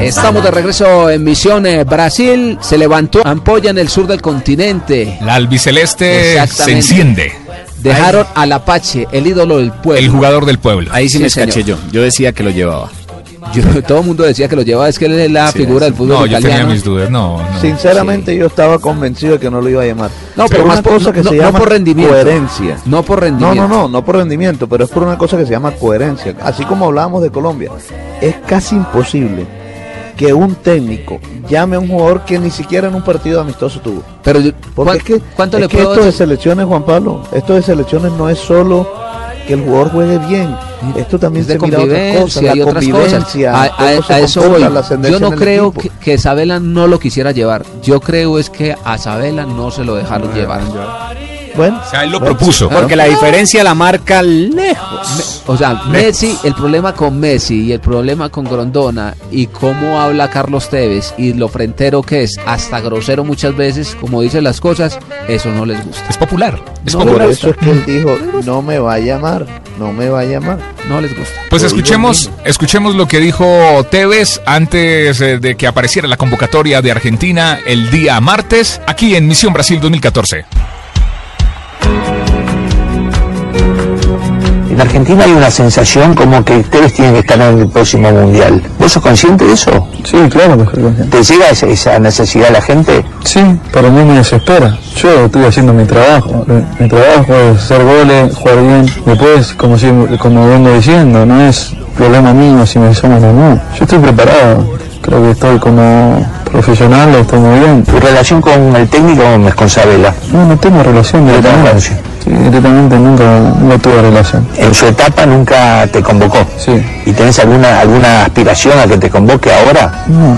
Estamos de regreso en Misión eh, Brasil. Se levantó ampolla en el sur del continente. La albiceleste se enciende. Dejaron al Apache, el ídolo del pueblo. El jugador del pueblo. Ahí sí, me escaché yo. Yo decía que lo llevaba. todo el mundo decía que lo llevaba, es que él es la figura del fútbol no, italiano. yo tenía mis dudas, no. Sinceramente yo estaba convencido de que no lo iba a llamar. No, pero, una más por, cosa que no, se no llama por rendimiento. coherencia. No por rendimiento. No, no, no, no por rendimiento, pero es por una cosa que se llama coherencia. Así como hablábamos de Colombia, es casi imposible que un técnico llame a un jugador que ni siquiera en un partido amistoso tuvo. Pero Porque es que, ¿cuánto es le que puedo esto de selecciones, Juan Pablo, esto de selecciones no es solo que el jugador juegue bien, esto también Es de se mira otras cosas, convivencia la y otras cosas. convivencia, A, a- a eso voy. Yo no creo que, que Sabela no lo quisiera llevar. Yo creo es que a Sabela no se lo dejaron llevar. Bueno, O sea, él lo bueno, propuso. Porque la diferencia la marca lejos. O sea, Messi, el problema con Messi y el problema con Grondona y cómo habla Carlos Tevez y lo frentero que es, hasta grosero muchas veces, como dice las cosas, eso no les gusta. Es popular. Es No, por popular. eso es que él dijo, no me va a llamar, no me va a llamar. No les gusta. Pues Lo escuchemos, escuchemos lo que dijo Tevez antes eh, de que apareciera la convocatoria de Argentina el día martes, aquí en Misión Brasil 2014. En Argentina hay una sensación como que ustedes tienen que estar en el próximo mundial. ¿Vos sos consciente de eso? Sí, claro que soy consciente. ¿Te llega esa, esa necesidad a la gente? Sí, para mí me desespera. Yo estoy haciendo mi trabajo. Mi trabajo es hacer goles, jugar bien. Después, como, siempre- como vengo diciendo, no es problema mío si me llaman o no. Yo estoy preparado. Creo que estoy como profesional, estoy muy bien. ¿Tu relación con el técnico es con Sabela? No, no tengo relación tengo directamente. nunca, no tuve relación. En su etapa nunca te convocó. Sí. ¿Y tenés alguna, alguna aspiración a que te convoque ahora? No,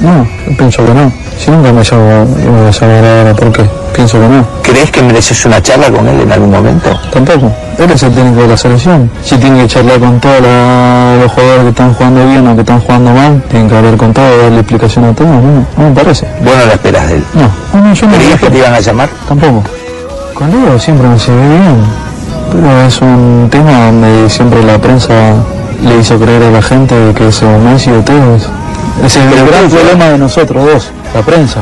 no, pienso que no. Si nunca me llamo, me llamar ahora, ¿por qué? Pienso que no. ¿Crees que mereces una charla con él en algún momento? Tampoco. Él es el técnico de la selección. Si tiene que charlar con todos los jugadores que están jugando bien o que están jugando mal, tienen que hablar con todos, darle explicación a todos. No, no me parece. Vos no la esperas de él. No, no, no, yo no ¿Creías que te iban a llamar? Tampoco. Con Leo siempre me llevé bien. Pero es un tema donde siempre la prensa le hizo creer a la gente que es Messi o Tevez. Es el gran problema de nosotros dos, la prensa.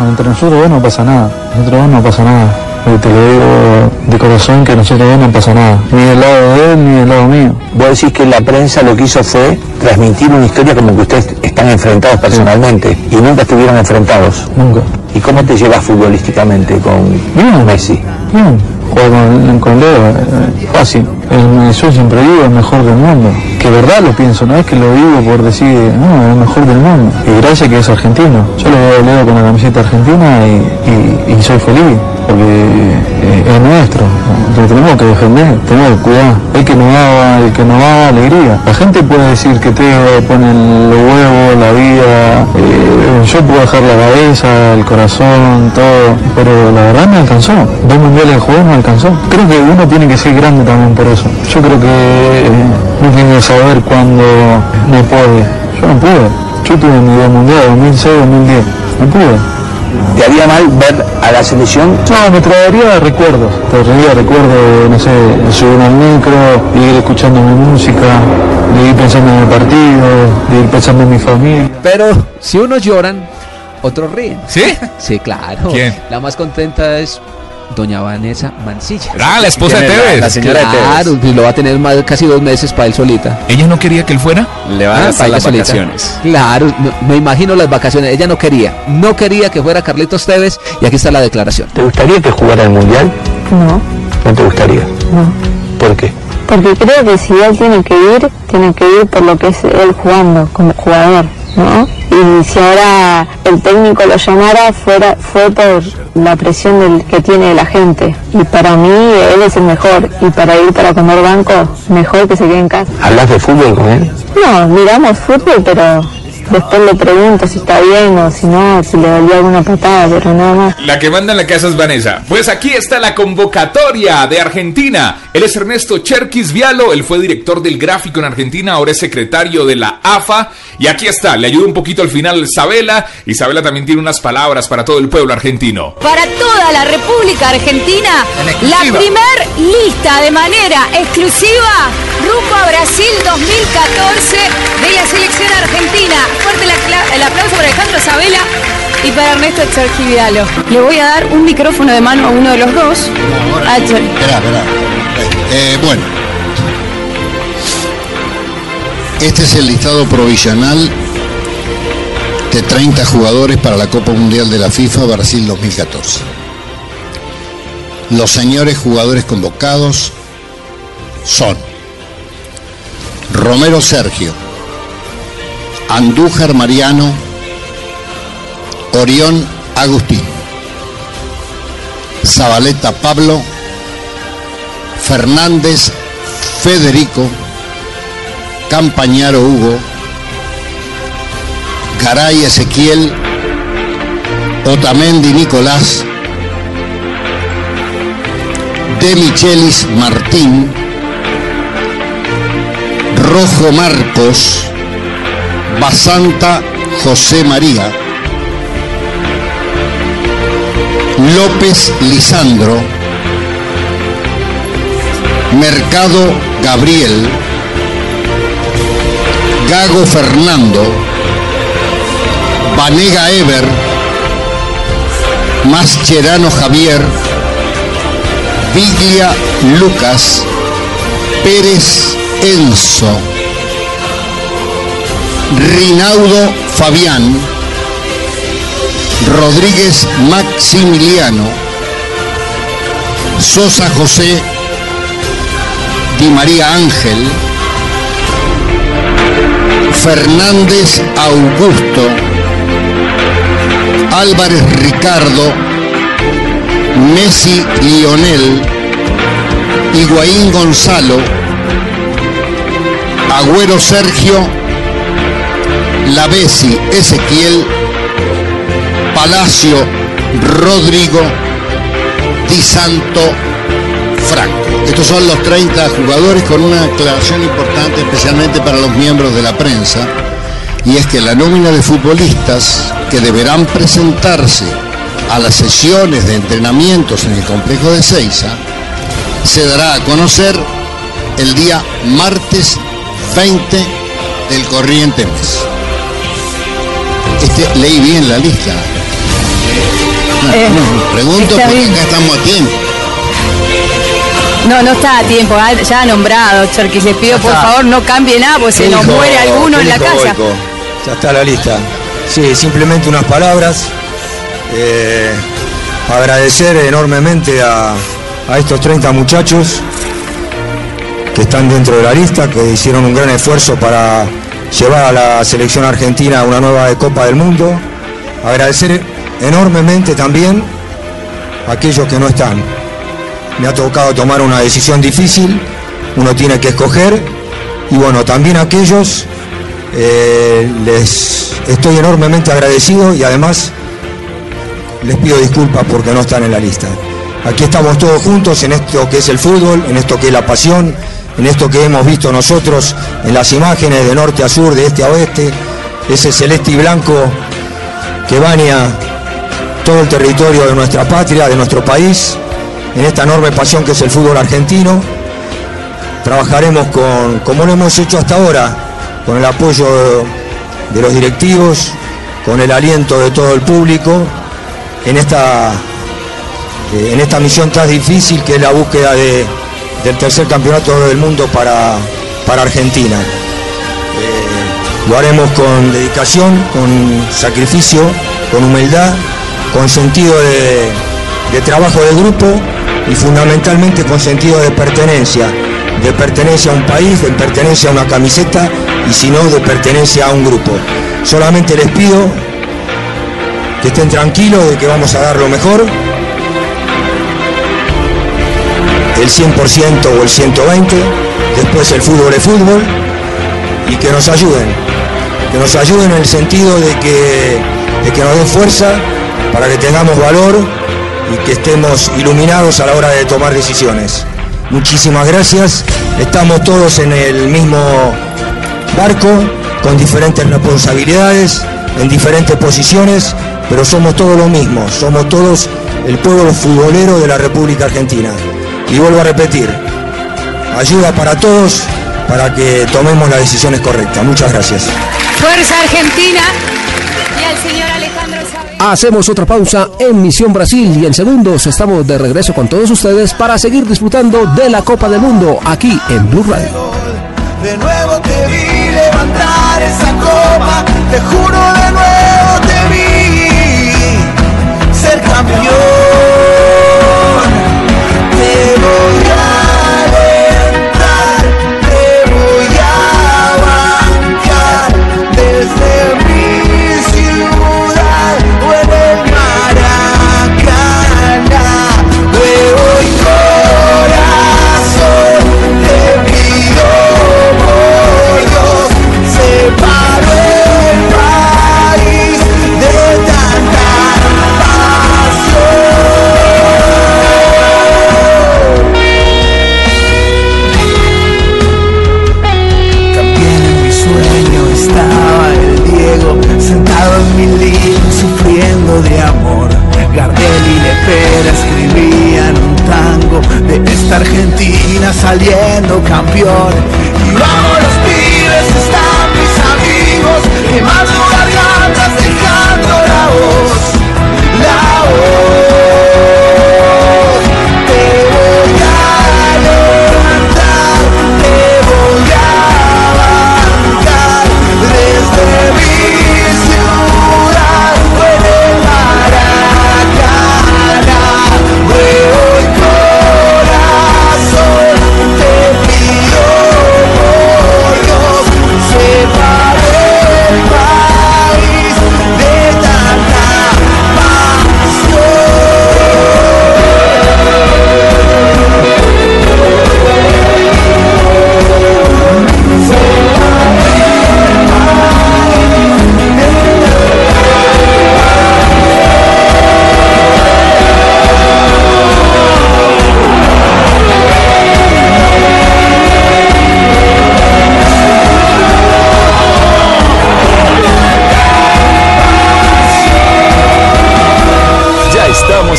Entre nosotros dos no pasa nada. Nosotros dos no pasa nada. Y te lo digo de corazón que nosotros dos no pasa nada. Ni del lado de él ni del lado mío. Vos decís que la prensa lo que hizo fue transmitir una historia como que ustedes están enfrentados personalmente y nunca estuvieron enfrentados. Nunca. ¿Y cómo te llevas futbolísticamente con Bien. Messi? Bien, jugar con, con Leo, eh, fácil. El, yo siempre digo el mejor del mundo. Que verdad lo pienso, no es que lo digo por decir, no, el mejor del mundo. Y gracias que es argentino. Yo lo veo Leo con la camiseta argentina y, y- y soy feliz, porque eh, es nuestro. Lo tenemos que defender, tenemos que cuidar. El que nos da, el que nos da alegría. La gente puede decir que Teo pone los huevos, la vida, eh, yo puedo dejar la cabeza, el corazón, todo, pero la verdad me alcanzó. Dos mundiales de juego me alcanzó. Creo que uno tiene que ser grande también por eso. Yo creo que eh, uno tiene que saber cuándo no puede. Yo no pude. Yo tuve mi mundial, 2006, 2010. No pude. ¿Te haría mal ver a la selección? No, me traería recuerdos. Traería recuerdos, no sé, de subir al micro, de ir escuchando mi música, de ir pensando en el partido, de ir pensando en mi familia. Pero si unos lloran, otros ríen. ¿Sí? Sí, claro. ¿Quién? La más contenta es doña Vanessa Mancilla. Ah, la esposa de ¿Quién es la- Tevez. la señora de Tevez? Claro, y lo va a tener más, casi dos meses para él solita. ¿Ella no quería que él fuera? Le van a Ah, gastar para las solita. vacaciones. Claro, me- me imagino las vacaciones. Ella no quería, no quería que fuera Carlitos Tevez y aquí está la declaración. ¿Te gustaría que jugara el mundial? No, ¿No te gustaría? no. ¿Por qué? Porque creo que si él tiene que ir, tiene que ir por lo que es él jugando como jugador, ¿no? Y si ahora el técnico lo llamara, fuera, fue por la presión del, que tiene la gente. Y para mí, él es el mejor. Y para ir para comer banco, mejor que se quede en casa. ¿Hablas de fútbol con él? No, miramos fútbol, pero después le pregunto si está bien o si no, si le dolió alguna patada, pero nada más. La que manda en la casa es Vanessa. Pues aquí está la convocatoria de Argentina. Él es Ernesto Cherkis Vialo, él fue director del gráfico en Argentina, ahora es secretario de la AFA. Y aquí está, le ayuda un poquito al final Isabela. Isabela también tiene unas palabras para todo el pueblo argentino. Para toda la República Argentina, En la primer lista de manera exclusiva rumbo a Brasil 2014 de la selección argentina. Fuerte el aplauso Isabela y para Ernesto Cherquivialo. Le voy a dar un micrófono de mano a uno de los dos. A Cher- Esperá, esperá. Eh, bueno. Este es el listado provisional de 30 jugadores para la Copa Mundial de la FIFA Brasil 2014. Los señores jugadores convocados son Romero Sergio, Andújar Mariano, Orión Agustín, Zabaleta Pablo, Fernández Federico, Campañaro Hugo, Garay Ezequiel, Otamendi Nicolás, De Michelis Martín, Rojo Marcos, Basanta José María, López Lisandro, Mercado Gabriel, Gago Fernando, Vanega Ever, Mascherano Javier, Viglia Lucas, Pérez Enzo, Rinaudo Fabián, Rodríguez Maximiliano, Sosa José, Di María Ángel, Fernández Augusto, Álvarez Ricardo, Messi Lionel, Higuaín Gonzalo, Agüero Sergio, Lavesi Ezequiel, Palacio Rodrigo, Di Santo Franco. Estos son los 30 jugadores con una aclaración importante especialmente para los miembros de la prensa y es que la nómina de futbolistas que deberán presentarse a las sesiones de entrenamientos en el complejo de Ceiza se dará a conocer el día martes 20 del corriente mes. Este, leí bien la lista. No, Eh, no, pregunto porque bien. acá estamos a tiempo. No, no está a tiempo, ah, ya ha nombrado, Cherkis. Les pido por favor no cambie nada, porque se nos muere alguno en la casa. Boico? Ya está la lista. Sí, simplemente unas palabras. Eh, agradecer enormemente a, a estos 30 muchachos que están dentro de la lista, que hicieron un gran esfuerzo para llevar a la selección argentina a una nueva Copa del Mundo. Agradecer enormemente también a aquellos que no están. Me ha tocado tomar una decisión difícil, uno tiene que escoger y bueno, también a aquellos eh, les estoy enormemente agradecido y además les pido disculpas porque no están en la lista. Aquí estamos todos juntos en esto que es el fútbol, en esto que es la pasión, en esto que hemos visto nosotros en las imágenes de norte a sur, de este a oeste, ese celeste y blanco que baña todo el territorio de nuestra patria, de nuestro país, en esta enorme pasión que es el fútbol argentino. Trabajaremos con, como lo hemos hecho hasta ahora, con el apoyo de los directivos, con el aliento de todo el público, en esta, eh, en esta misión tan difícil que es la búsqueda de- del tercer campeonato del mundo para, para Argentina. Eh, lo haremos con dedicación, con sacrificio, con humildad, con sentido de, de trabajo de grupo y fundamentalmente con sentido de pertenencia, de pertenencia a un país, de pertenencia a una camiseta y si no de pertenencia a un grupo. Solamente les pido que estén tranquilos de que vamos a dar lo mejor, el 100% o el 120%, después el fútbol es fútbol y que nos ayuden, que nos ayuden en el sentido de que, de que nos den fuerza para que tengamos valor y que estemos iluminados a la hora de tomar decisiones. Muchísimas gracias, estamos todos en el mismo barco, con diferentes responsabilidades, en diferentes posiciones, pero somos todos lo mismo, somos todos el pueblo futbolero de la República Argentina. Y vuelvo a repetir, ayuda para todos para que tomemos las decisiones correctas. Muchas gracias. Fuerza Argentina. Y al señor Alejandro. Hacemos otra pausa en Misión Brasil y en segundos estamos de regreso con todos ustedes para seguir disfrutando de la Copa del Mundo aquí en Blue Radio. De nuevo te vi levantar esa copa, te juro de nuevo te vi ser campeón.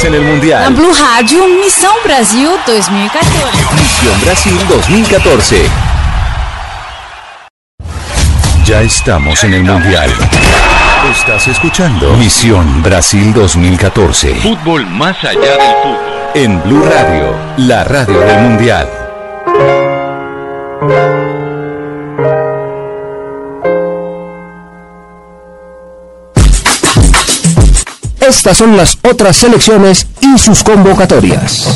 En el Mundial. Blue Rádio, Missão Brasil 2014. Misión Brasil 2014. Ya estamos en el Mundial. Estás escuchando Misión Brasil 2014. Fútbol más allá del fútbol. En Blue Radio, la radio del Mundial. Estas son las otras selecciones y sus convocatorias.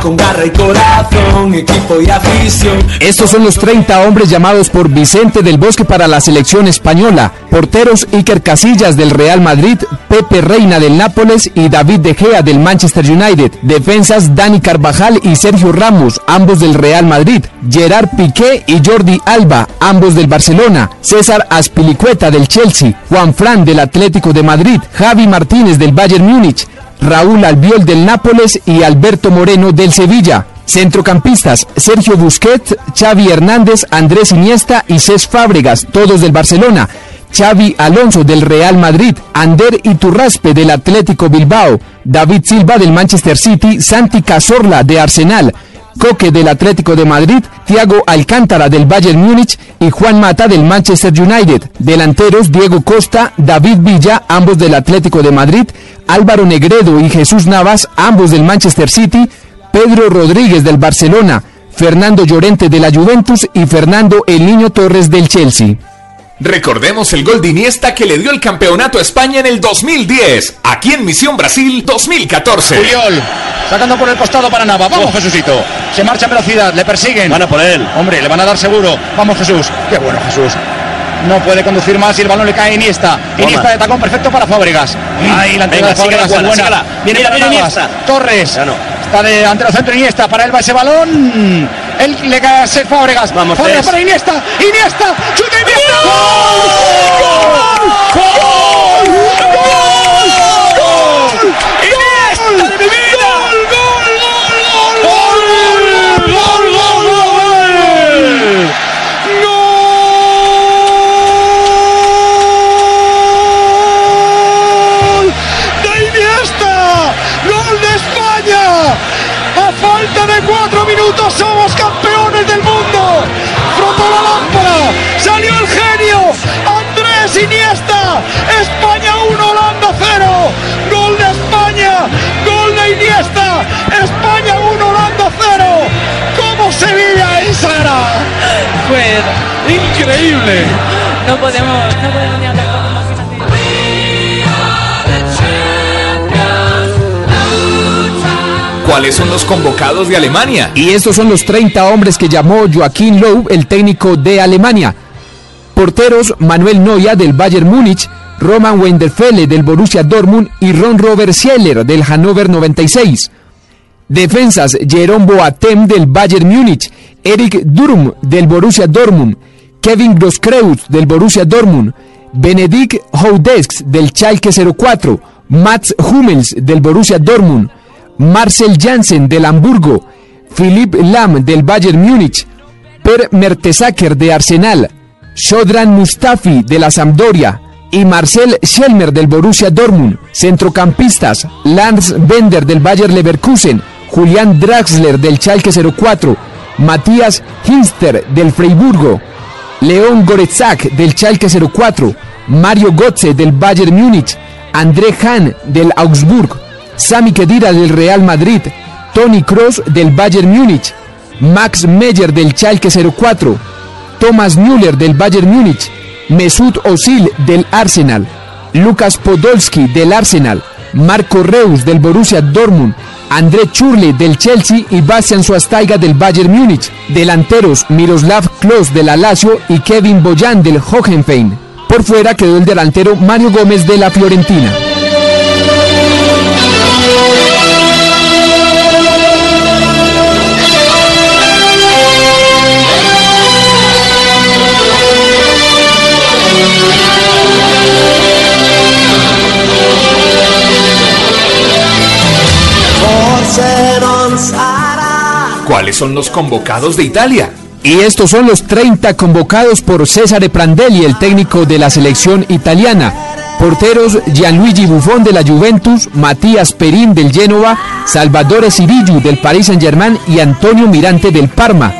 Con garra y corazón, equipo y afición. Estos son los 30 hombres llamados por Vicente del Bosque para la selección española. Porteros Iker Casillas del Real Madrid, Pepe Reina del Nápoles y David De Gea del Manchester United. Defensas Dani Carvajal y Sergio Ramos, ambos del Real Madrid. Gerard Piqué y Jordi Alba, ambos del Barcelona. César Aspilicueta del Chelsea. Juan Fran del Atlético de Madrid. Javi Martínez del Bayern Múnich. Raúl Albiol del Nápoles y Alberto Moreno del Sevilla. Centrocampistas, Sergio Busquets, Xavi Hernández, Andrés Iniesta y Cés Fábregas, todos del Barcelona. Xavi Alonso del Real Madrid, Ander Iturraspe del Atlético Bilbao, David Silva del Manchester City, Santi Cazorla de Arsenal, Coque del Atlético de Madrid, Thiago Alcántara del Bayern Múnich y Juan Mata del Manchester United. Delanteros Diego Costa, David Villa, ambos del Atlético de Madrid, Álvaro Negredo y Jesús Navas, ambos del Manchester City, Pedro Rodríguez del Barcelona, Fernando Llorente de la Juventus y Fernando El Niño Torres del Chelsea. Recordemos el gol de Iniesta que le dio el campeonato a España en el 2010, aquí en Misión Brasil 2014. Puyol, sacando por el costado para Nava. Vamos, Jesucito. Se marcha a velocidad, le persiguen. Van a por él. Hombre, le van a dar seguro. Vamos, Jesús. Qué bueno, Jesús. No puede conducir más y el balón le cae a Iniesta. Iniesta de tacón perfecto para Fábregas. Ahí la entrada de Fábregas es buena. Viene para. Torres. Está de ante el centro Iniesta. Para él va ese balón. Él le cae a Seth Fábregas. Vamos, Fábregas para Iniesta. Iniesta. Chuta Iniesta. ¡Gol! ¡Gol! ¡Gol! Increíble. no podemos, no podemos ni hablar con ¿Cuáles son los convocados de Alemania? Y estos son los 30 hombres que llamó Joaquín Löw, el técnico de Alemania. Porteros Manuel Neuer del Bayern Múnich, Roman Wenderfelle del Borussia Dortmund y Ron Robert Schieler del Hannover 96. Defensas Jerome Boateng del Bayern Múnich, Eric Durm del Borussia Dortmund, Kevin Grosskreutz del Borussia Dortmund, Benedikt Houdesk del Schalke 04, Mats Hummels del Borussia Dortmund, Marcel Janssen del Hamburgo, Philipp Lahm del Bayern Múnich, Per Mertesacker de Arsenal, Shodran Mustafi de la Sampdoria. Y Marcel Schelmer del Borussia Dortmund. Centrocampistas, Lance Bender del Bayer Leverkusen, Julian Draxler del Schalke 04, Matías Hinster del Freiburgo, León Goretzak del Schalke 04, Mario Götze del Bayern Múnich, André Hahn del Augsburg, Sami Khedira del Real Madrid, Tony Kroos del Bayern Múnich, Max Meyer del Schalke 04, Thomas Müller del Bayern Múnich, Mesut Özil del Arsenal, Lucas Podolski del Arsenal, Marco Reus del Borussia Dortmund, André Churle del Chelsea y Bastian Schweinsteiger del Bayern Múnich. Delanteros Miroslav Klose del Lazio y Kevin Boyan del Hohenheim. Por fuera quedó el delantero Mario Gómez de la Fiorentina. ¿Cuáles son los convocados de Italia? Y estos son los 30 convocados por Cesare Prandelli, el técnico de la selección italiana. Porteros Gianluigi Buffon de la Juventus, Matías Perín del Génova, Salvatore Sirillo del Paris Saint-Germain y Antonio Mirante del Parma.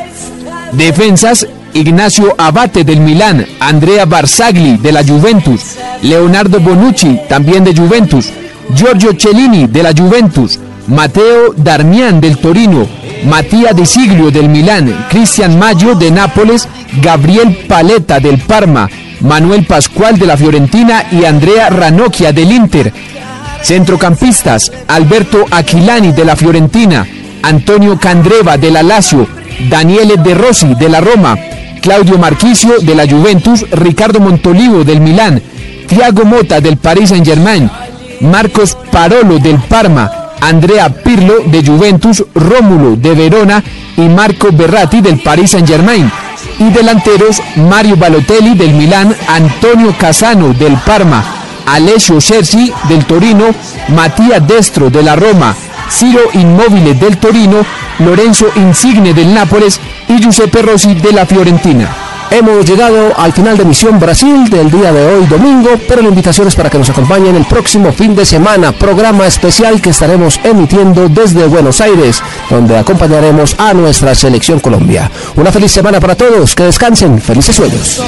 Defensas Ignacio Abate del Milán, Andrea Barzagli de la Juventus, Leonardo Bonucci también de Juventus, Giorgio Cellini de la Juventus, Mateo Darmian del Torino, Matías De Siglio del Milán, Cristian Maggio de Nápoles, Gabriel Paletta del Parma, Manuel Pascual de la Fiorentina y Andrea Ranocchia del Inter. Centrocampistas, Alberto Aquilani de la Fiorentina, Antonio Candreva de la Lazio, Daniele De Rossi de la Roma, Claudio Marquisio de la Juventus, Ricardo Montolivo del Milán, Thiago Mota del Paris Saint-Germain, Marcos Parolo del Parma, Andrea Pirlo de Juventus, Rómulo de Verona y Marco Berratti del Paris Saint-Germain. Y delanteros Mario Balotelli del Milán, Antonio Casano del Parma, Alessio Cerci del Torino, Matías Destro de la Roma, Ciro Immobile del Torino, Lorenzo Insigne del Nápoles y Giuseppe Rossi de la Fiorentina. Hemos llegado al final de Misión Brasil del día de hoy domingo, pero la invitación es para que nos acompañen el próximo fin de semana, programa especial que estaremos emitiendo desde Buenos Aires, donde acompañaremos a nuestra selección Colombia. Una feliz semana para todos, que descansen, felices sueños.